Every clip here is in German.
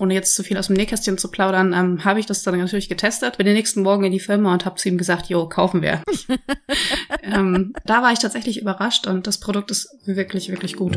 ohne jetzt zu viel aus dem Nähkästchen zu plaudern, ähm, habe ich das dann natürlich getestet. Bin den nächsten Morgen in die Firma und habe zu ihm gesagt, jo, kaufen wir. ähm, da war ich tatsächlich überrascht und das Produkt ist wirklich, wirklich gut.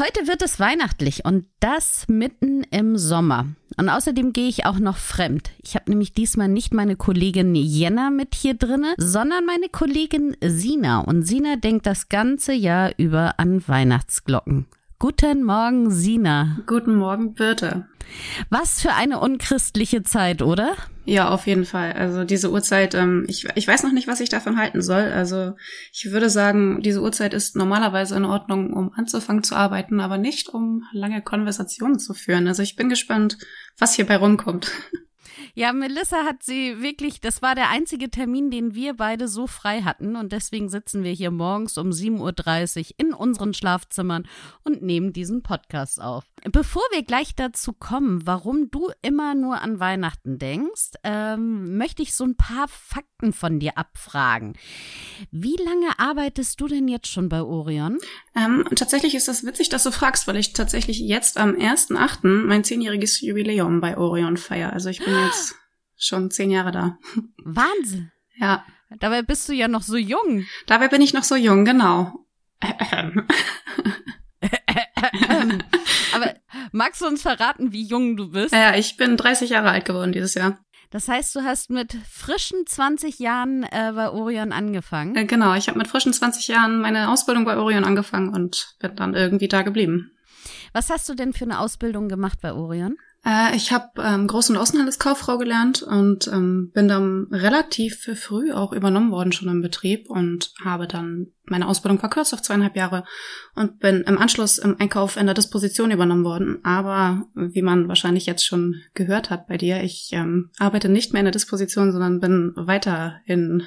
Heute wird es weihnachtlich und das mitten im Sommer. Und außerdem gehe ich auch noch fremd. Ich habe nämlich diesmal nicht meine Kollegin Jenna mit hier drinne, sondern meine Kollegin Sina. Und Sina denkt das ganze Jahr über an Weihnachtsglocken. Guten Morgen, Sina. Guten Morgen, Birte. Was für eine unchristliche Zeit, oder? Ja, auf jeden Fall. Also diese Uhrzeit, ähm, ich, ich weiß noch nicht, was ich davon halten soll. Also ich würde sagen, diese Uhrzeit ist normalerweise in Ordnung, um anzufangen zu arbeiten, aber nicht, um lange Konversationen zu führen. Also ich bin gespannt, was hierbei rumkommt. Ja, Melissa hat sie wirklich, das war der einzige Termin, den wir beide so frei hatten und deswegen sitzen wir hier morgens um 7.30 Uhr in unseren Schlafzimmern und nehmen diesen Podcast auf. Bevor wir gleich dazu kommen, warum du immer nur an Weihnachten denkst, ähm, möchte ich so ein paar Fakten von dir abfragen. Wie lange arbeitest du denn jetzt schon bei Orion? Ähm, tatsächlich ist das witzig, dass du fragst, weil ich tatsächlich jetzt am 1.8. mein zehnjähriges Jubiläum bei Orion feiere. Also ich bin jetzt schon zehn Jahre da. Wahnsinn. Ja. Dabei bist du ja noch so jung. Dabei bin ich noch so jung, genau. Aber magst du uns verraten, wie jung du bist? Ja, ich bin 30 Jahre alt geworden dieses Jahr. Das heißt, du hast mit frischen 20 Jahren äh, bei Orion angefangen? Äh, genau, ich habe mit frischen 20 Jahren meine Ausbildung bei Orion angefangen und bin dann irgendwie da geblieben. Was hast du denn für eine Ausbildung gemacht bei Orion? Äh, ich habe ähm, Groß- und Außenhandelskauffrau gelernt und ähm, bin dann relativ früh auch übernommen worden schon im Betrieb und habe dann meine Ausbildung verkürzt auf zweieinhalb Jahre und bin im Anschluss im Einkauf in der Disposition übernommen worden. Aber wie man wahrscheinlich jetzt schon gehört hat bei dir, ich ähm, arbeite nicht mehr in der Disposition, sondern bin weiter in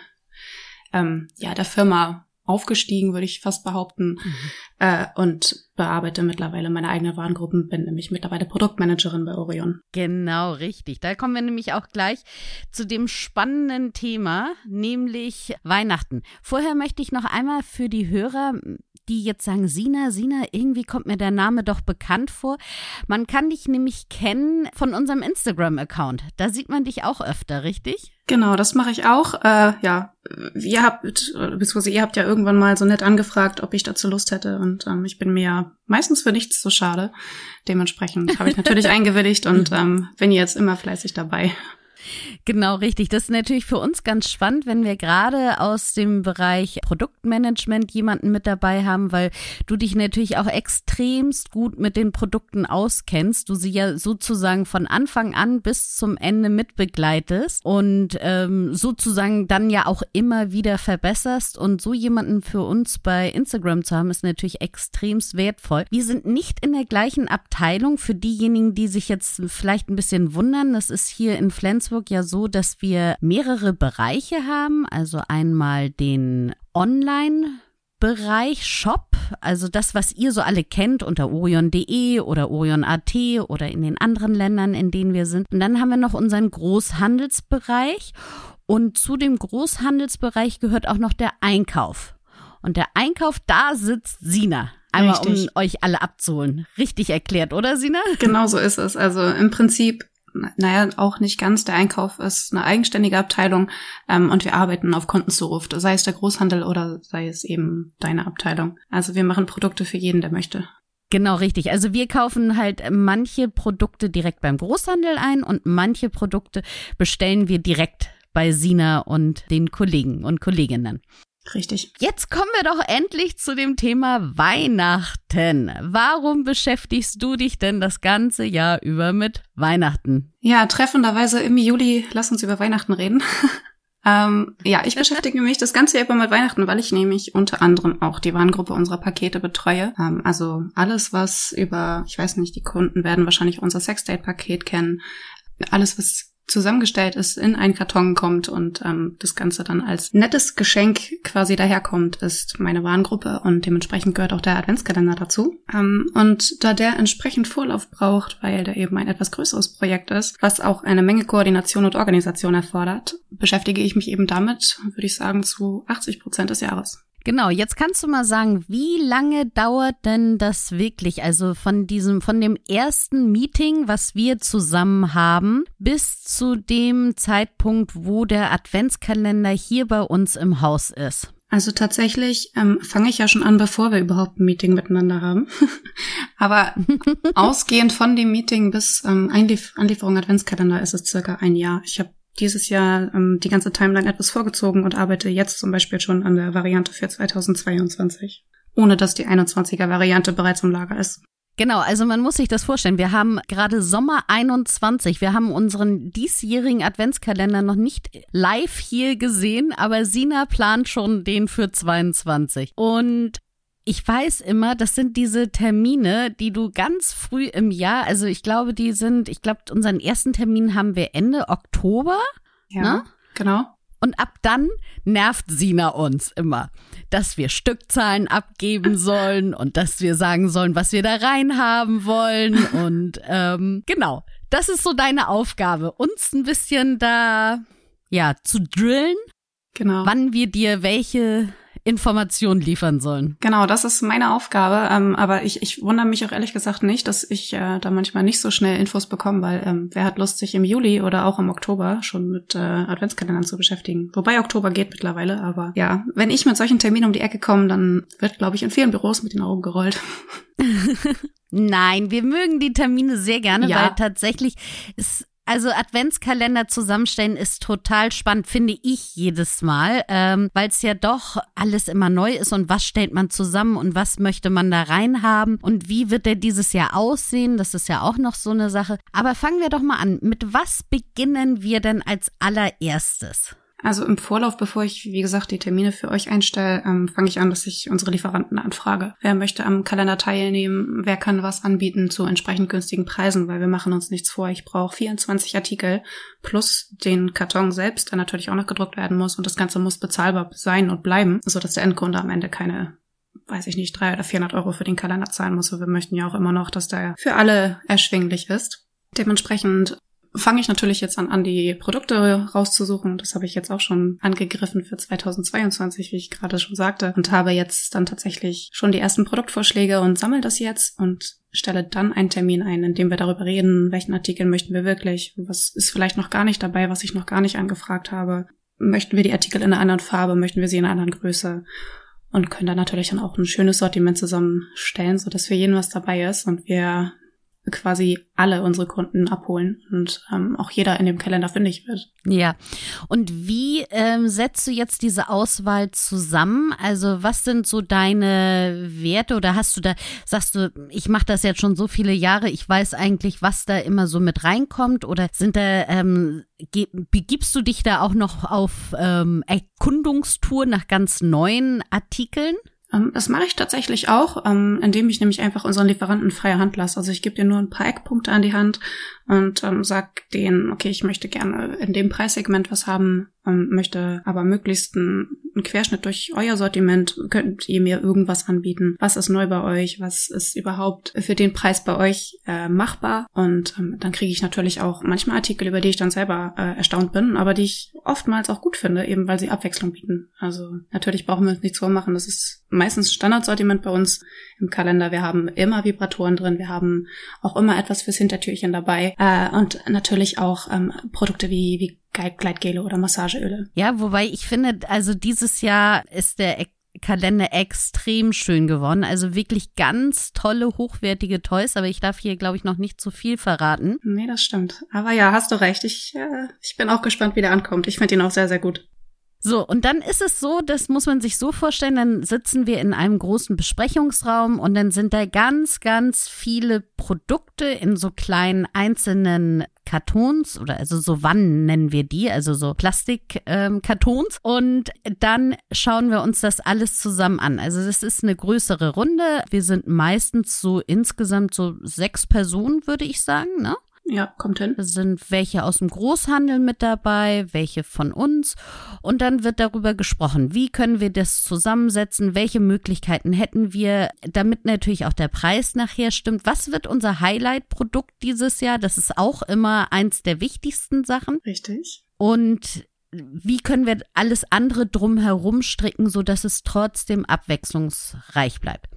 ähm, ja, der Firma aufgestiegen, würde ich fast behaupten, mhm. äh, und bearbeite mittlerweile meine eigenen Warengruppen, bin nämlich mittlerweile Produktmanagerin bei Orion. Genau, richtig. Da kommen wir nämlich auch gleich zu dem spannenden Thema, nämlich Weihnachten. Vorher möchte ich noch einmal für die Hörer die jetzt sagen, Sina, Sina, irgendwie kommt mir der Name doch bekannt vor. Man kann dich nämlich kennen von unserem Instagram-Account. Da sieht man dich auch öfter, richtig? Genau, das mache ich auch. Äh, ja, ihr habt, beziehungsweise ihr habt ja irgendwann mal so nett angefragt, ob ich dazu Lust hätte. Und ähm, ich bin mir ja meistens für nichts so schade. Dementsprechend habe ich natürlich eingewilligt und ähm, bin jetzt immer fleißig dabei. Genau, richtig. Das ist natürlich für uns ganz spannend, wenn wir gerade aus dem Bereich Produktmanagement jemanden mit dabei haben, weil du dich natürlich auch extremst gut mit den Produkten auskennst. Du sie ja sozusagen von Anfang an bis zum Ende mitbegleitest und ähm, sozusagen dann ja auch immer wieder verbesserst. Und so jemanden für uns bei Instagram zu haben, ist natürlich extremst wertvoll. Wir sind nicht in der gleichen Abteilung. Für diejenigen, die sich jetzt vielleicht ein bisschen wundern, das ist hier in Flensburg ja so, dass wir mehrere Bereiche haben. Also einmal den Online- Bereich Shop, also das, was ihr so alle kennt unter orion.de oder orion.at oder in den anderen Ländern, in denen wir sind. Und dann haben wir noch unseren Großhandelsbereich und zu dem Großhandelsbereich gehört auch noch der Einkauf. Und der Einkauf, da sitzt Sina. Einmal Richtig. um euch alle abzuholen. Richtig erklärt, oder Sina? Genau so ist es. Also im Prinzip naja, auch nicht ganz. Der Einkauf ist eine eigenständige Abteilung ähm, und wir arbeiten auf Kontenzuruf, sei es der Großhandel oder sei es eben deine Abteilung. Also wir machen Produkte für jeden, der möchte. Genau, richtig. Also wir kaufen halt manche Produkte direkt beim Großhandel ein und manche Produkte bestellen wir direkt bei Sina und den Kollegen und Kolleginnen. Richtig. Jetzt kommen wir doch endlich zu dem Thema Weihnachten. Warum beschäftigst du dich denn das ganze Jahr über mit Weihnachten? Ja, treffenderweise im Juli, lass uns über Weihnachten reden. ähm, ja, ich beschäftige mich das ganze Jahr über mit Weihnachten, weil ich nämlich unter anderem auch die Warengruppe unserer Pakete betreue. Ähm, also alles, was über, ich weiß nicht, die Kunden werden wahrscheinlich unser Sexdate-Paket kennen. Alles, was zusammengestellt ist, in einen Karton kommt und ähm, das Ganze dann als nettes Geschenk quasi daherkommt, ist meine Warengruppe und dementsprechend gehört auch der Adventskalender dazu. Ähm, und da der entsprechend Vorlauf braucht, weil der eben ein etwas größeres Projekt ist, was auch eine Menge Koordination und Organisation erfordert, beschäftige ich mich eben damit, würde ich sagen, zu 80 Prozent des Jahres. Genau, jetzt kannst du mal sagen, wie lange dauert denn das wirklich? Also von diesem, von dem ersten Meeting, was wir zusammen haben, bis zu dem Zeitpunkt, wo der Adventskalender hier bei uns im Haus ist. Also tatsächlich ähm, fange ich ja schon an, bevor wir überhaupt ein Meeting miteinander haben. Aber ausgehend von dem Meeting bis ähm, Einlief Anlieferung Adventskalender ist es circa ein Jahr. Ich habe dieses Jahr ähm, die ganze Timeline etwas vorgezogen und arbeite jetzt zum Beispiel schon an der Variante für 2022. Ohne dass die 21er Variante bereits im Lager ist. Genau, also man muss sich das vorstellen. Wir haben gerade Sommer 21. Wir haben unseren diesjährigen Adventskalender noch nicht live hier gesehen, aber Sina plant schon den für 22. Und ich weiß immer, das sind diese Termine, die du ganz früh im Jahr, also ich glaube, die sind, ich glaube, unseren ersten Termin haben wir Ende Oktober. Ja, ne? genau. Und ab dann nervt Sina uns immer, dass wir Stückzahlen abgeben sollen und dass wir sagen sollen, was wir da reinhaben wollen. Und ähm, genau, das ist so deine Aufgabe, uns ein bisschen da ja zu drillen. Genau. Wann wir dir welche Informationen liefern sollen. Genau, das ist meine Aufgabe. Ähm, aber ich, ich wundere mich auch ehrlich gesagt nicht, dass ich äh, da manchmal nicht so schnell Infos bekomme, weil ähm, wer hat Lust, sich im Juli oder auch im Oktober schon mit äh, Adventskalendern zu beschäftigen. Wobei Oktober geht mittlerweile, aber ja, wenn ich mit solchen Terminen um die Ecke komme, dann wird, glaube ich, in vielen Büros mit den Augen gerollt. Nein, wir mögen die Termine sehr gerne, ja. weil tatsächlich ist also Adventskalender zusammenstellen ist total spannend, finde ich jedes Mal, ähm, weil es ja doch alles immer neu ist und was stellt man zusammen und was möchte man da reinhaben und wie wird der dieses Jahr aussehen, das ist ja auch noch so eine Sache. Aber fangen wir doch mal an, mit was beginnen wir denn als allererstes? Also im Vorlauf, bevor ich, wie gesagt, die Termine für euch einstelle, ähm, fange ich an, dass ich unsere Lieferanten anfrage. Wer möchte am Kalender teilnehmen? Wer kann was anbieten zu entsprechend günstigen Preisen? Weil wir machen uns nichts vor. Ich brauche 24 Artikel plus den Karton selbst, der natürlich auch noch gedruckt werden muss. Und das Ganze muss bezahlbar sein und bleiben, sodass der Endkunde am Ende keine weiß ich nicht, drei oder 400 Euro für den Kalender zahlen muss. Und wir möchten ja auch immer noch, dass der für alle erschwinglich ist. Dementsprechend fange ich natürlich jetzt an, an die Produkte rauszusuchen. Das habe ich jetzt auch schon angegriffen für 2022, wie ich gerade schon sagte, und habe jetzt dann tatsächlich schon die ersten Produktvorschläge und sammle das jetzt und stelle dann einen Termin ein, in dem wir darüber reden, welchen Artikel möchten wir wirklich, was ist vielleicht noch gar nicht dabei, was ich noch gar nicht angefragt habe. Möchten wir die Artikel in einer anderen Farbe, möchten wir sie in einer anderen Größe? Und können dann natürlich dann auch ein schönes Sortiment zusammenstellen, so dass für jeden was dabei ist und wir quasi alle unsere Kunden abholen und ähm, auch jeder in dem Kalender fündig wird. Ja. Und wie ähm, setzt du jetzt diese Auswahl zusammen? Also was sind so deine Werte oder hast du da, sagst du, ich mache das jetzt schon so viele Jahre, ich weiß eigentlich, was da immer so mit reinkommt oder sind da, ähm, begibst du dich da auch noch auf ähm, Erkundungstour nach ganz neuen Artikeln? Ähm, das mache ich tatsächlich auch, ähm, indem ich nämlich einfach unseren Lieferanten freie Hand lasse. Also ich gebe dir nur ein paar Eckpunkte an die Hand und ähm, sag denen, okay, ich möchte gerne in dem Preissegment was haben, möchte aber möglichst einen Querschnitt durch euer Sortiment. Könnt ihr mir irgendwas anbieten? Was ist neu bei euch? Was ist überhaupt für den Preis bei euch äh, machbar? Und ähm, dann kriege ich natürlich auch manchmal Artikel, über die ich dann selber äh, erstaunt bin, aber die ich oftmals auch gut finde, eben weil sie Abwechslung bieten. Also natürlich brauchen wir uns nichts vormachen. Das ist meistens Standardsortiment bei uns im Kalender. Wir haben immer Vibratoren drin. Wir haben auch immer etwas fürs Hintertürchen dabei. Äh, und natürlich auch ähm, Produkte wie, wie Gleitgele oder Massageöle. Ja, wobei ich finde, also dieses Jahr ist der Kalender extrem schön geworden. Also wirklich ganz tolle, hochwertige Toys, aber ich darf hier, glaube ich, noch nicht zu viel verraten. Nee, das stimmt. Aber ja, hast du recht. Ich, äh, ich bin auch gespannt, wie der ankommt. Ich finde ihn auch sehr, sehr gut. So, und dann ist es so, das muss man sich so vorstellen, dann sitzen wir in einem großen Besprechungsraum und dann sind da ganz, ganz viele Produkte in so kleinen einzelnen Kartons oder also so Wannen nennen wir die, also so Plastikkartons. Ähm, und dann schauen wir uns das alles zusammen an. Also das ist eine größere Runde. Wir sind meistens so insgesamt so sechs Personen, würde ich sagen, ne? Ja, kommt hin. Es sind welche aus dem Großhandel mit dabei, welche von uns. Und dann wird darüber gesprochen, wie können wir das zusammensetzen, welche Möglichkeiten hätten wir, damit natürlich auch der Preis nachher stimmt. Was wird unser Highlight-Produkt dieses Jahr? Das ist auch immer eins der wichtigsten Sachen. Richtig. Und wie können wir alles andere drumherum stricken, so dass es trotzdem abwechslungsreich bleibt.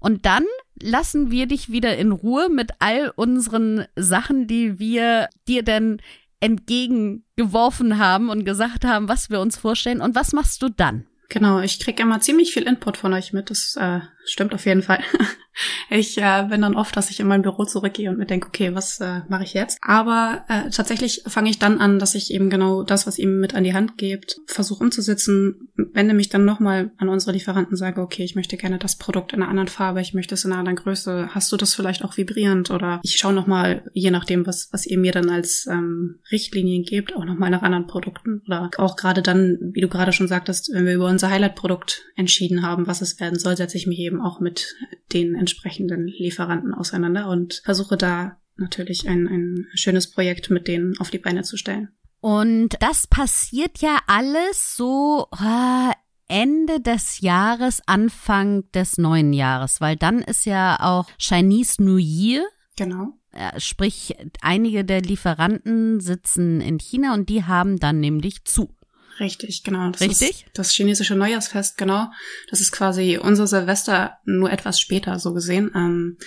Und dann lassen wir dich wieder in Ruhe mit all unseren Sachen, die wir dir dann entgegengeworfen haben und gesagt haben, was wir uns vorstellen. Und was machst du dann? Genau, ich krieg immer ziemlich viel Input von euch mit. Das äh, stimmt auf jeden Fall. Ich äh, bin dann oft, dass ich in mein Büro zurückgehe und mir denke, okay, was äh, mache ich jetzt? Aber äh, tatsächlich fange ich dann an, dass ich eben genau das, was ihr mit an die Hand gebt, versuche umzusetzen, wende mich dann nochmal an unsere Lieferanten, sage, okay, ich möchte gerne das Produkt in einer anderen Farbe, ich möchte es in einer anderen Größe. Hast du das vielleicht auch vibrierend? Oder ich schaue nochmal, je nachdem, was, was ihr mir dann als ähm, Richtlinien gebt, auch nochmal nach anderen Produkten. Oder auch gerade dann, wie du gerade schon sagtest, wenn wir über unser Highlight-Produkt entschieden haben, was es werden soll, setze ich mich eben auch mit den entsprechenden Lieferanten auseinander und versuche da natürlich ein, ein schönes Projekt mit denen auf die Beine zu stellen. Und das passiert ja alles so äh, Ende des Jahres, Anfang des neuen Jahres, weil dann ist ja auch Chinese New Year. Genau. Sprich, einige der Lieferanten sitzen in China und die haben dann nämlich zu. Richtig, genau. Das Richtig? Das chinesische Neujahrsfest, genau. Das ist quasi unser Silvester nur etwas später, so gesehen. Ähm,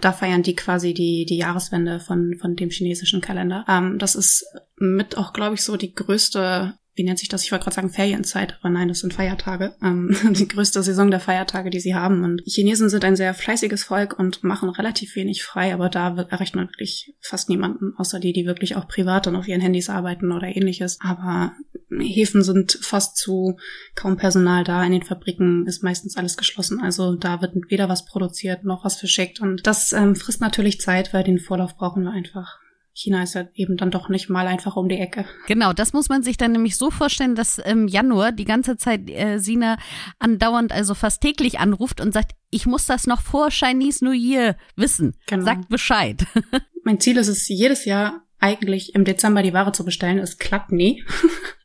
da feiern die quasi die, die Jahreswende von, von dem chinesischen Kalender. Ähm, das ist mit auch, glaube ich, so die größte wie nennt sich das? Ich wollte gerade sagen Ferienzeit, aber nein, das sind Feiertage. Ähm, die größte Saison der Feiertage, die sie haben. Und Chinesen sind ein sehr fleißiges Volk und machen relativ wenig frei, aber da erreicht man wirklich fast niemanden, außer die, die wirklich auch privat und auf ihren Handys arbeiten oder ähnliches. Aber Häfen sind fast zu, kaum Personal da. In den Fabriken ist meistens alles geschlossen. Also da wird weder was produziert noch was verschickt. Und das ähm, frisst natürlich Zeit, weil den Vorlauf brauchen wir einfach. China ist ja eben dann doch nicht mal einfach um die Ecke. Genau, das muss man sich dann nämlich so vorstellen, dass im Januar die ganze Zeit äh, Sina andauernd, also fast täglich anruft und sagt, ich muss das noch vor Chinese New Year wissen. Genau. Sagt Bescheid. mein Ziel ist es, jedes Jahr eigentlich im Dezember die Ware zu bestellen. Es klappt nie.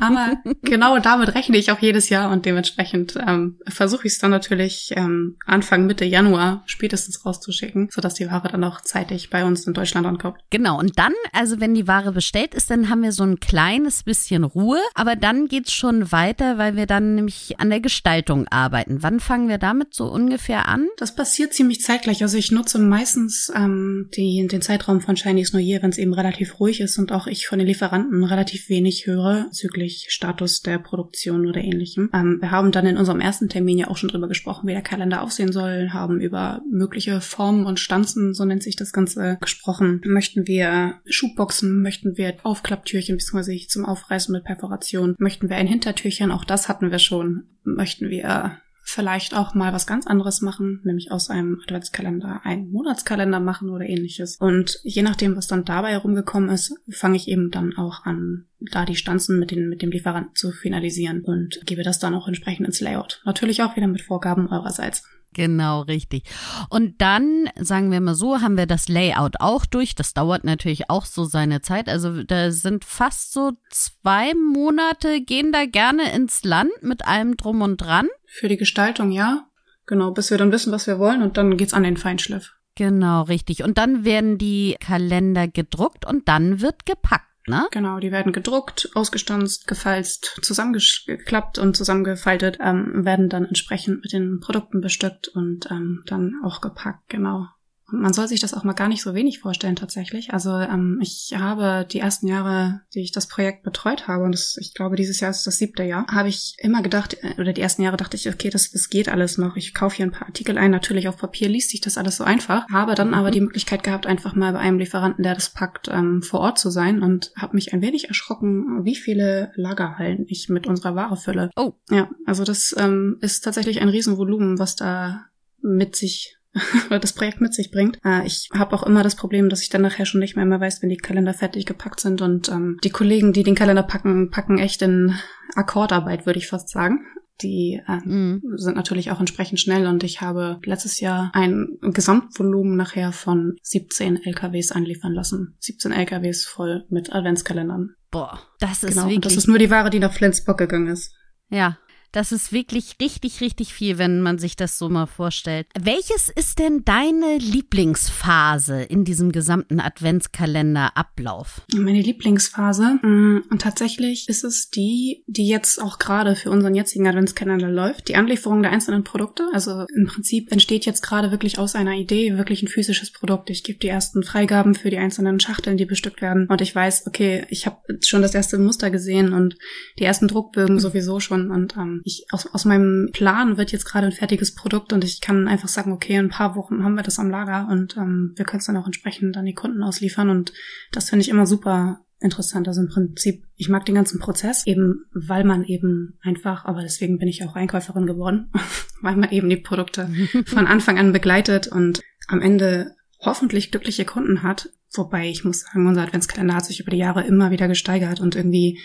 Aber genau damit rechne ich auch jedes Jahr und dementsprechend ähm, versuche ich es dann natürlich ähm, Anfang Mitte Januar spätestens rauszuschicken, sodass die Ware dann auch zeitig bei uns in Deutschland ankommt. Genau, und dann, also wenn die Ware bestellt ist, dann haben wir so ein kleines bisschen Ruhe, aber dann geht's schon weiter, weil wir dann nämlich an der Gestaltung arbeiten. Wann fangen wir damit so ungefähr an? Das passiert ziemlich zeitgleich. Also ich nutze meistens ähm, die, den Zeitraum von Chinese New Year, wenn es eben relativ ruhig ist und auch ich von den Lieferanten relativ wenig höre bezüglich Status der Produktion oder ähnlichem. Ähm, wir haben dann in unserem ersten Termin ja auch schon drüber gesprochen, wie der Kalender aussehen soll, haben über mögliche Formen und Stanzen, so nennt sich das Ganze, gesprochen. Möchten wir Schubboxen, möchten wir Aufklapptürchen bzw. zum Aufreißen mit Perforation, möchten wir ein Hintertürchen, auch das hatten wir schon, möchten wir vielleicht auch mal was ganz anderes machen, nämlich aus einem Adventskalender einen Monatskalender machen oder ähnliches. Und je nachdem, was dann dabei herumgekommen ist, fange ich eben dann auch an, da die Stanzen mit, den, mit dem Lieferanten zu finalisieren und gebe das dann auch entsprechend ins Layout. Natürlich auch wieder mit Vorgaben eurerseits. Genau, richtig. Und dann, sagen wir mal so, haben wir das Layout auch durch. Das dauert natürlich auch so seine Zeit. Also da sind fast so zwei Monate, gehen da gerne ins Land mit allem drum und dran. Für die Gestaltung, ja. Genau, bis wir dann wissen, was wir wollen und dann geht's an den Feinschliff. Genau, richtig. Und dann werden die Kalender gedruckt und dann wird gepackt ne? Genau, die werden gedruckt, ausgestanzt, gefalzt, zusammengeklappt und zusammengefaltet, ähm, werden dann entsprechend mit den Produkten bestückt und ähm, dann auch gepackt, genau. Und man soll sich das auch mal gar nicht so wenig vorstellen tatsächlich. Also ähm, ich habe die ersten Jahre, die ich das Projekt betreut habe, und das, ich glaube, dieses Jahr ist das siebte Jahr, habe ich immer gedacht, äh, oder die ersten Jahre dachte ich, okay, das, das geht alles noch. Ich kaufe hier ein paar Artikel ein, natürlich auf Papier liest sich das alles so einfach. Habe dann aber die Möglichkeit gehabt, einfach mal bei einem Lieferanten, der das packt, ähm, vor Ort zu sein und habe mich ein wenig erschrocken, wie viele Lagerhallen ich mit unserer Ware fülle. Oh. Ja, also das ähm, ist tatsächlich ein Riesenvolumen, was da mit sich das Projekt mit sich bringt. Äh, ich habe auch immer das Problem, dass ich dann nachher schon nicht mehr mehr weiß, wenn die Kalender fertig gepackt sind. Und ähm, die Kollegen, die den Kalender packen, packen echt in Akkordarbeit, würde ich fast sagen. die äh, mhm. sind natürlich auch entsprechend schnell und ich habe letztes Jahr ein Gesamtvolumen nachher von 17 LKWs einliefern lassen. 17 LKWs voll mit Adventskalendern. Boah, das ist genau, wirklich. Und das ist nur die Ware, die nach Flensburg gegangen ist. Ja, das ist wirklich richtig, richtig viel, wenn man sich das so mal vorstellt. Welches ist denn deine Lieblingsphase in diesem gesamten Adventskalender-Ablauf? Meine Lieblingsphase? Mm, und tatsächlich ist es die, die jetzt auch gerade für unseren jetzigen Adventskalender läuft. Die Anlieferung der einzelnen Produkte. Also im Prinzip entsteht jetzt gerade wirklich aus einer Idee wirklich ein physisches Produkt. Ich gebe die ersten Freigaben für die einzelnen Schachteln, die bestückt werden. Und ich weiß, okay, ich habe schon das erste Muster gesehen und die ersten Druckbögen sowieso schon. Und ähm, ich, aus, aus meinem Plan wird jetzt gerade ein fertiges Produkt und ich kann einfach sagen, okay, in ein paar Wochen haben wir das am Lager und ähm, wir können es dann auch entsprechend an die Kunden ausliefern und das finde ich immer super interessant. Also im Prinzip, ich mag den ganzen Prozess, eben weil man eben einfach, aber deswegen bin ich auch Einkäuferin geworden, weil man eben die Produkte von Anfang an begleitet und am Ende hoffentlich glückliche Kunden hat. Wobei ich muss sagen, unser Adventskalender hat sich über die Jahre immer wieder gesteigert und irgendwie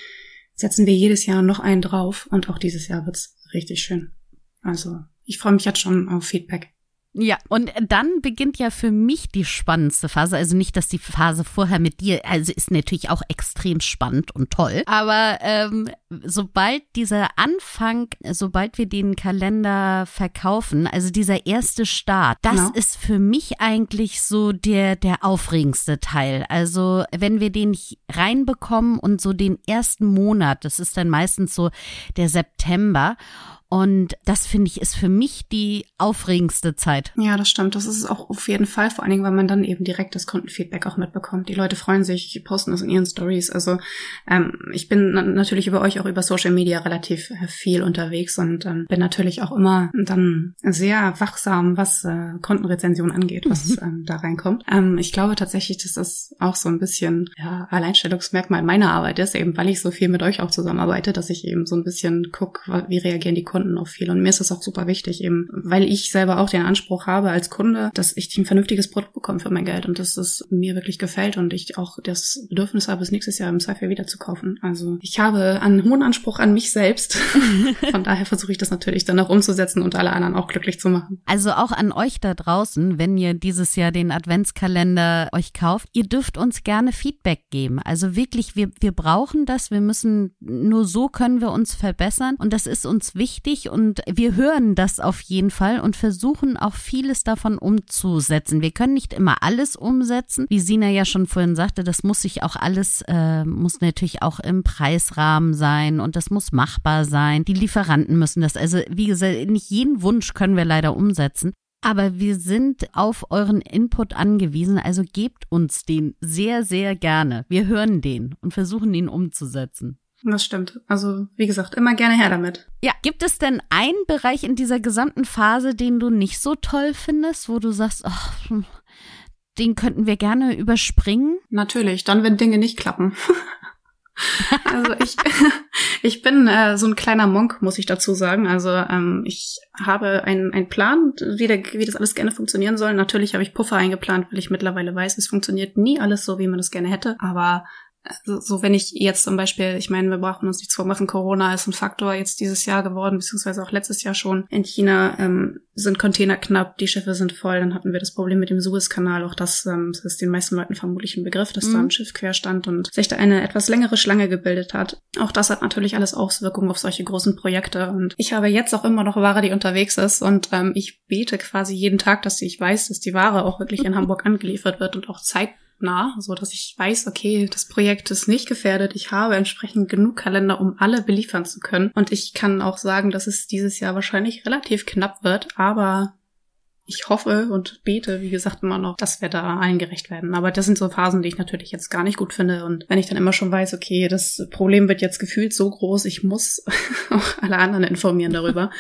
setzen wir jedes Jahr noch einen drauf und auch dieses Jahr wird's richtig schön. Also ich freue mich jetzt schon auf Feedback. Ja, und dann beginnt ja für mich die spannendste Phase. Also nicht, dass die Phase vorher mit dir, also ist natürlich auch extrem spannend und toll. Aber ähm, sobald dieser Anfang, sobald wir den Kalender verkaufen, also dieser erste Start, das genau. ist für mich eigentlich so der, der aufregendste Teil. Also wenn wir den reinbekommen und so den ersten Monat, das ist dann meistens so der September. Und das finde ich ist für mich die aufregendste Zeit. Ja, das stimmt. Das ist es auch auf jeden Fall, vor allen Dingen, weil man dann eben direkt das Kundenfeedback auch mitbekommt. Die Leute freuen sich, die posten das in ihren Stories. Also ähm, ich bin natürlich über euch auch über Social Media relativ äh, viel unterwegs und ähm, bin natürlich auch immer dann sehr wachsam, was äh, Kundenrezension angeht, was mhm. ähm, da reinkommt. Ähm, ich glaube tatsächlich, dass das auch so ein bisschen ja, Alleinstellungsmerkmal meiner Arbeit ist, eben weil ich so viel mit euch auch zusammenarbeite, dass ich eben so ein bisschen gucke, wie reagieren die Kunden Kunden auch viel. Und mir ist das auch super wichtig, eben, weil ich selber auch den Anspruch habe als Kunde, dass ich ein vernünftiges Produkt bekomme für mein Geld und dass es mir wirklich gefällt und ich auch das Bedürfnis habe, es nächstes Jahr im Cypher wieder zu kaufen. Also ich habe einen hohen Anspruch an mich selbst. Von daher versuche ich das natürlich dann auch umzusetzen und alle anderen auch glücklich zu machen. Also auch an euch da draußen, wenn ihr dieses Jahr den Adventskalender euch kauft, ihr dürft uns gerne Feedback geben. Also wirklich, wir, wir brauchen das. Wir müssen, nur so können wir uns verbessern und das ist uns wichtig wichtig und wir hören das auf jeden Fall und versuchen auch vieles davon umzusetzen. Wir können nicht immer alles umsetzen. Wie Sina ja schon vorhin sagte, das muss sich auch alles, äh, muss natürlich auch im Preisrahmen sein und das muss machbar sein. Die Lieferanten müssen das, also wie gesagt, nicht jeden Wunsch können wir leider umsetzen. Aber wir sind auf euren Input angewiesen, also gebt uns den sehr, sehr gerne. Wir hören den und versuchen ihn umzusetzen. Das stimmt. Also, wie gesagt, immer gerne her damit. Ja, gibt es denn einen Bereich in dieser gesamten Phase, den du nicht so toll findest, wo du sagst, ach, den könnten wir gerne überspringen? Natürlich, dann, wenn Dinge nicht klappen. also ich, ich bin äh, so ein kleiner Monk, muss ich dazu sagen. Also ähm, ich habe einen, einen Plan, wie, der, wie das alles gerne funktionieren soll. Natürlich habe ich Puffer eingeplant, weil ich mittlerweile weiß, es funktioniert nie alles so, wie man es gerne hätte. Aber also, so wenn ich jetzt zum Beispiel, ich meine, wir brauchen uns nichts vormachen, Corona ist ein Faktor jetzt dieses Jahr geworden, beziehungsweise auch letztes Jahr schon. In China ähm, sind Container knapp, die Schiffe sind voll, dann hatten wir das Problem mit dem Suezkanal, auch das, ähm, das ist den meisten Leuten vermutlich ein Begriff, dass mhm. da ein Schiff quer stand und sich da eine etwas längere Schlange gebildet hat. Auch das hat natürlich alles Auswirkungen auf solche großen Projekte und ich habe jetzt auch immer noch Ware, die unterwegs ist und ähm, ich bete quasi jeden Tag, dass ich weiß, dass die Ware auch wirklich in Hamburg angeliefert wird und auch zeigt nah, so dass ich weiß, okay, das Projekt ist nicht gefährdet. Ich habe entsprechend genug Kalender, um alle beliefern zu können. Und ich kann auch sagen, dass es dieses Jahr wahrscheinlich relativ knapp wird, aber ich hoffe und bete, wie gesagt, immer noch, dass wir da allen gerecht werden. Aber das sind so Phasen, die ich natürlich jetzt gar nicht gut finde. Und wenn ich dann immer schon weiß, okay, das Problem wird jetzt gefühlt so groß, ich muss auch alle anderen informieren darüber,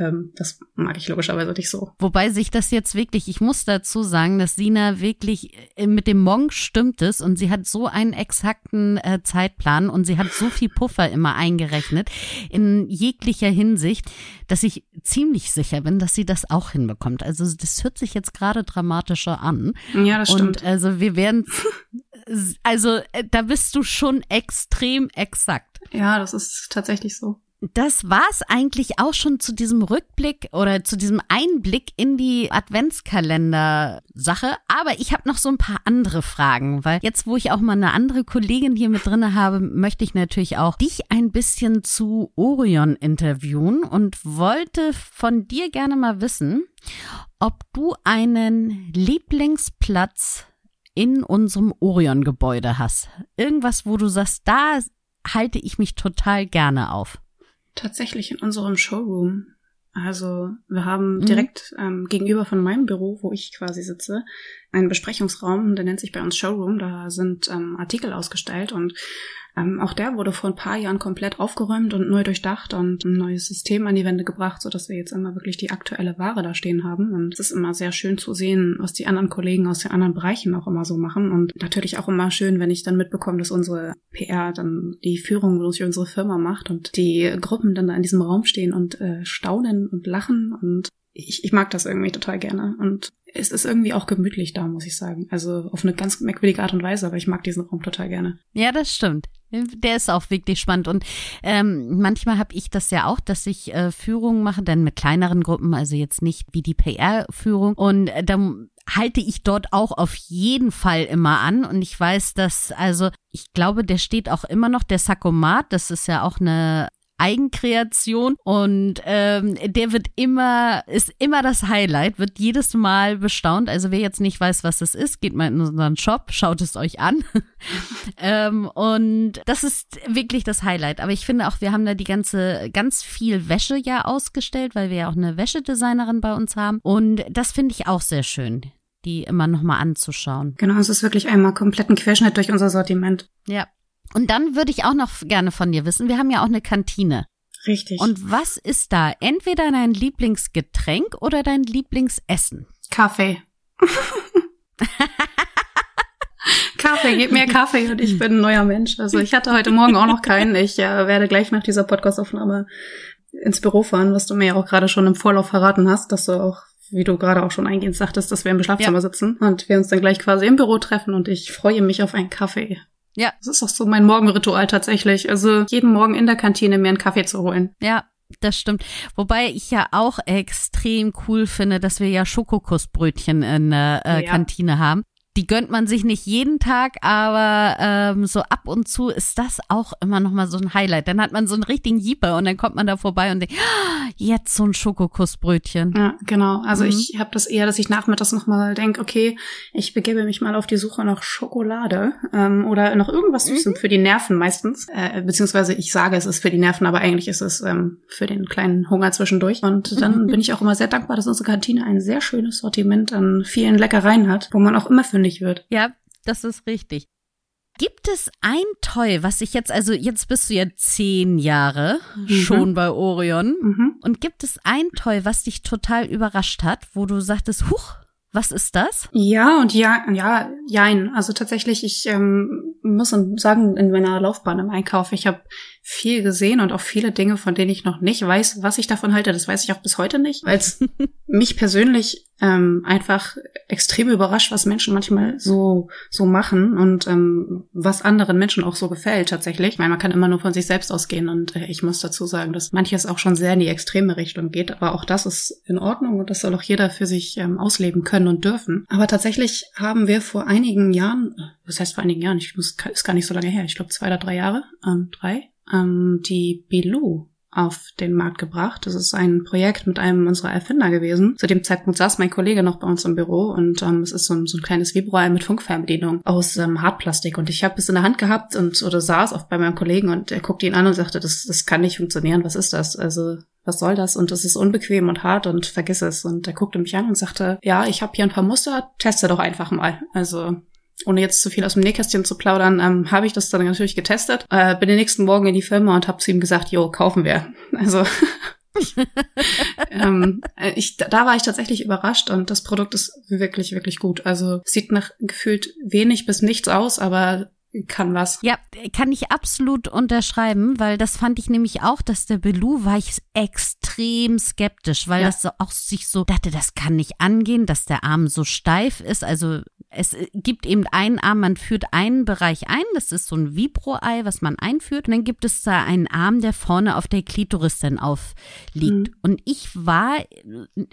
ähm, das mag ich logischerweise nicht so. Wobei sich das jetzt wirklich, ich muss dazu sagen, dass Sina wirklich äh, mit dem Monk stimmt es und sie hat so einen exakten äh, Zeitplan und sie hat so viel Puffer immer eingerechnet in jeglicher Hinsicht, dass ich ziemlich sicher bin, dass sie das auch hinbekommt. Also das hört sich jetzt gerade dramatischer an. Ja, das stimmt. Und also wir werden, also äh, da bist du schon extrem exakt. Ja, das ist tatsächlich so. Das war's eigentlich auch schon zu diesem Rückblick oder zu diesem Einblick in die Adventskalender-Sache. Aber ich habe noch so ein paar andere Fragen, weil jetzt, wo ich auch mal eine andere Kollegin hier mit drinne habe, möchte ich natürlich auch dich ein bisschen zu Orion interviewen und wollte von dir gerne mal wissen, ob du einen Lieblingsplatz in unserem Orion-Gebäude hast. Irgendwas, wo du sagst, da halte ich mich total gerne auf. Tatsächlich in unserem Showroom. Also wir haben mhm. direkt ähm, gegenüber von meinem Büro, wo ich quasi sitze, einen Besprechungsraum, der nennt sich bei uns Showroom. Da sind ähm, Artikel ausgestellt und ähm, auch der wurde vor ein paar Jahren komplett aufgeräumt und neu durchdacht und ein neues System an die Wände gebracht, so dass wir jetzt immer wirklich die aktuelle Ware da stehen haben. Und es ist immer sehr schön zu sehen, was die anderen Kollegen aus den anderen Bereichen auch immer so machen. Und natürlich auch immer schön, wenn ich dann mitbekomme, dass unsere PR dann die Führung durch unsere Firma macht und die Gruppen dann da in diesem Raum stehen und äh, staunen und lachen und ich, ich mag das irgendwie total gerne. Und es ist irgendwie auch gemütlich da, muss ich sagen. Also auf eine ganz merkwürdige Art und Weise, aber ich mag diesen Raum total gerne. Ja, das stimmt. Der ist auch wirklich spannend. Und ähm, manchmal habe ich das ja auch, dass ich äh, Führungen mache, dann mit kleineren Gruppen, also jetzt nicht wie die PR-Führung. Und äh, dann halte ich dort auch auf jeden Fall immer an. Und ich weiß, dass, also ich glaube, der steht auch immer noch, der Sakomat, das ist ja auch eine Eigenkreation und ähm, der wird immer, ist immer das Highlight, wird jedes Mal bestaunt. Also wer jetzt nicht weiß, was das ist, geht mal in unseren Shop, schaut es euch an. ähm, und das ist wirklich das Highlight. Aber ich finde auch, wir haben da die ganze, ganz viel Wäsche ja ausgestellt, weil wir ja auch eine Wäschedesignerin bei uns haben. Und das finde ich auch sehr schön die immer nochmal anzuschauen. Genau, es ist wirklich einmal kompletten Querschnitt durch unser Sortiment. Ja, und dann würde ich auch noch gerne von dir wissen, wir haben ja auch eine Kantine. Richtig. Und was ist da? Entweder dein Lieblingsgetränk oder dein Lieblingsessen? Kaffee. Kaffee, gib mir Kaffee und ich bin ein neuer Mensch. Also ich hatte heute Morgen auch noch keinen. Ich äh, werde gleich nach dieser Podcastaufnahme ins Büro fahren, was du mir ja auch gerade schon im Vorlauf verraten hast, dass du auch, wie du gerade auch schon eingehend sagtest, dass wir im Schlafzimmer ja. sitzen und wir uns dann gleich quasi im Büro treffen und ich freue mich auf einen Kaffee. Ja. Das ist auch so mein Morgenritual tatsächlich. Also jeden Morgen in der Kantine mir einen Kaffee zu holen. Ja, das stimmt. Wobei ich ja auch extrem cool finde, dass wir ja Schokokussbrötchen in der äh, ja. Kantine haben die gönnt man sich nicht jeden Tag, aber ähm, so ab und zu ist das auch immer noch mal so ein Highlight. Dann hat man so einen richtigen Jeeper und dann kommt man da vorbei und denkt, oh, jetzt so ein Schokokussbrötchen. Ja, genau. Also mhm. ich habe das eher, dass ich nachmittags noch mal denke, okay, ich begebe mich mal auf die Suche nach Schokolade ähm, oder noch irgendwas Süßem mhm. für die Nerven meistens. Äh, beziehungsweise ich sage, es ist für die Nerven, aber eigentlich ist es ähm, für den kleinen Hunger zwischendurch. Und dann bin ich auch immer sehr dankbar, dass unsere Kantine ein sehr schönes Sortiment an vielen Leckereien hat, wo man auch immer für fündig wird. Ja, das ist richtig. Gibt es ein Toy, was ich jetzt, also jetzt bist du ja zehn Jahre mhm. schon bei Orion. Mhm. Und gibt es ein Toy, was dich total überrascht hat, wo du sagtest, huch, was ist das? Ja und ja, ja, jein. Also tatsächlich, ich ähm, muss sagen, in meiner Laufbahn im Einkauf, ich habe viel gesehen und auch viele Dinge, von denen ich noch nicht weiß, was ich davon halte. Das weiß ich auch bis heute nicht, weil es mich persönlich ähm, einfach extrem überrascht, was Menschen manchmal so so machen und ähm, was anderen Menschen auch so gefällt tatsächlich. Ich meine, man kann immer nur von sich selbst ausgehen und äh, ich muss dazu sagen, dass manches auch schon sehr in die extreme Richtung geht, aber auch das ist in Ordnung und das soll auch jeder für sich ähm, ausleben können und dürfen. Aber tatsächlich haben wir vor einigen Jahren, was heißt vor einigen Jahren, ich muss, ist gar nicht so lange her, ich glaube zwei oder drei Jahre, ähm, drei, ähm, die Bilou auf den Markt gebracht. Das ist ein Projekt mit einem unserer Erfinder gewesen. Zu dem Zeitpunkt saß mein Kollege noch bei uns im Büro und ähm, es ist so ein, so ein kleines Vibroal mit Funkfernbedienung aus ähm, Hartplastik. Und ich habe es in der Hand gehabt und oder saß oft bei meinem Kollegen und er guckte ihn an und sagte, das, das kann nicht funktionieren. Was ist das? Also was soll das? Und das ist unbequem und hart und vergiss es. Und er guckte mich an und sagte, ja, ich habe hier ein paar Muster, teste doch einfach mal. Also ohne jetzt zu viel aus dem Nähkästchen zu plaudern, ähm, habe ich das dann natürlich getestet. Äh, bin den nächsten Morgen in die Firma und habe zu ihm gesagt, jo, kaufen wir. Also ähm, äh, ich, da war ich tatsächlich überrascht und das Produkt ist wirklich, wirklich gut. Also sieht nach gefühlt wenig bis nichts aus, aber kann was. Ja, kann ich absolut unterschreiben, weil das fand ich nämlich auch, dass der Belu war ich extrem skeptisch, weil ja. das so auch sich so dachte, das kann nicht angehen, dass der Arm so steif ist. Also es gibt eben einen Arm, man führt einen Bereich ein, das ist so ein Vibro-Ei, was man einführt. Und dann gibt es da einen Arm, der vorne auf der Klitoris dann aufliegt. Mhm. Und ich war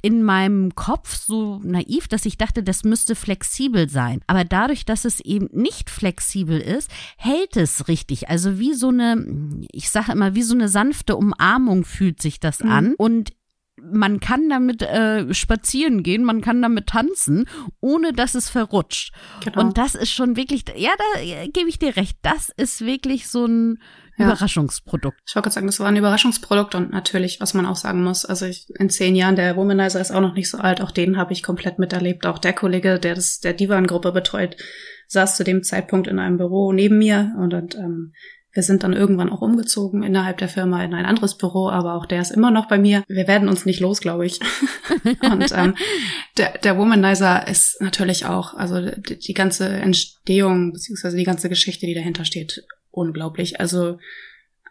in meinem Kopf so naiv, dass ich dachte, das müsste flexibel sein. Aber dadurch, dass es eben nicht flexibel ist, hält es richtig. Also wie so eine, ich sage immer, wie so eine sanfte Umarmung fühlt sich das mhm. an. Und man kann damit äh, spazieren gehen, man kann damit tanzen, ohne dass es verrutscht. Genau. Und das ist schon wirklich, ja, da gebe ich dir recht, das ist wirklich so ein ja. Überraschungsprodukt. Ich wollte gerade sagen, das war ein Überraschungsprodukt und natürlich, was man auch sagen muss, also ich, in zehn Jahren, der Womanizer ist auch noch nicht so alt, auch den habe ich komplett miterlebt. Auch der Kollege, der das, der Divan-Gruppe betreut, saß zu dem Zeitpunkt in einem Büro neben mir und, und ähm, wir sind dann irgendwann auch umgezogen innerhalb der Firma in ein anderes Büro, aber auch der ist immer noch bei mir. Wir werden uns nicht los, glaube ich. und ähm, der, der Womanizer ist natürlich auch, also die, die ganze Entstehung beziehungsweise die ganze Geschichte, die dahinter steht, unglaublich. Also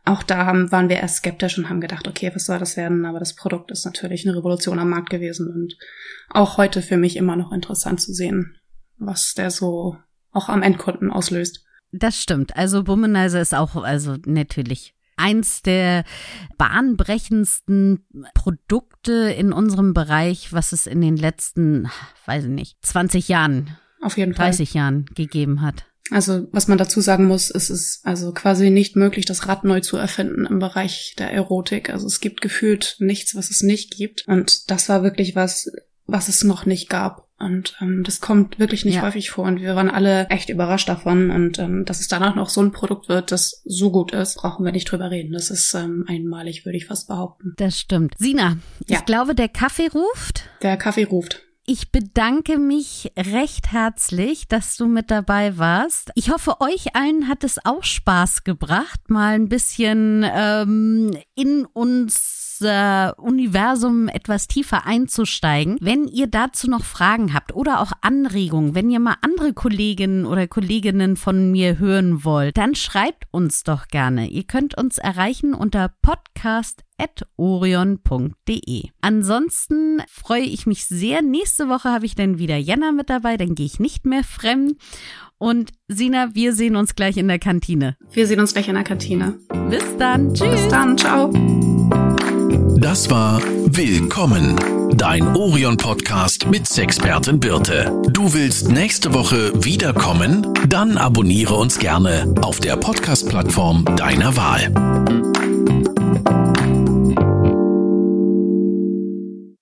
auch da haben, waren wir erst skeptisch und haben gedacht, okay, was soll das werden? Aber das Produkt ist natürlich eine Revolution am Markt gewesen und auch heute für mich immer noch interessant zu sehen, was der so auch am Endkunden auslöst. Das stimmt. Also Womanizer ist auch, also natürlich eins der bahnbrechendsten Produkte in unserem Bereich, was es in den letzten, weiß ich nicht, 20 Jahren, auf jeden Fall 30 Jahren gegeben hat. Also, was man dazu sagen muss, ist es also quasi nicht möglich, das Rad neu zu erfinden im Bereich der Erotik. Also es gibt gefühlt nichts, was es nicht gibt. Und das war wirklich was, was es noch nicht gab. Und ähm, das kommt wirklich nicht ja. häufig vor. Und wir waren alle echt überrascht davon. Und ähm, dass es danach noch so ein Produkt wird, das so gut ist, brauchen wir nicht drüber reden. Das ist ähm, einmalig, würde ich fast behaupten. Das stimmt. Sina, ja. ich glaube, der Kaffee ruft. Der Kaffee ruft. Ich bedanke mich recht herzlich, dass du mit dabei warst. Ich hoffe, euch allen hat es auch Spaß gebracht, mal ein bisschen ähm, in uns unser Universum etwas tiefer einzusteigen. Wenn ihr dazu noch Fragen habt oder auch Anregungen, wenn ihr mal andere Kolleginnen oder Kolleginnen von mir hören wollt, dann schreibt uns doch gerne. Ihr könnt uns erreichen unter podcast.orion.de. Ansonsten freue ich mich sehr. Nächste Woche habe ich dann wieder Jana mit dabei, dann gehe ich nicht mehr fremd. Und Sina, wir sehen uns gleich in der Kantine. Wir sehen uns gleich in der Kantine. Bis dann. Tschüss. Bis dann. Ciao. Das war Willkommen, dein Orion-Podcast mit Sexpertin Birte. Du willst nächste Woche wiederkommen? Dann abonniere uns gerne auf der Podcast-Plattform deiner Wahl.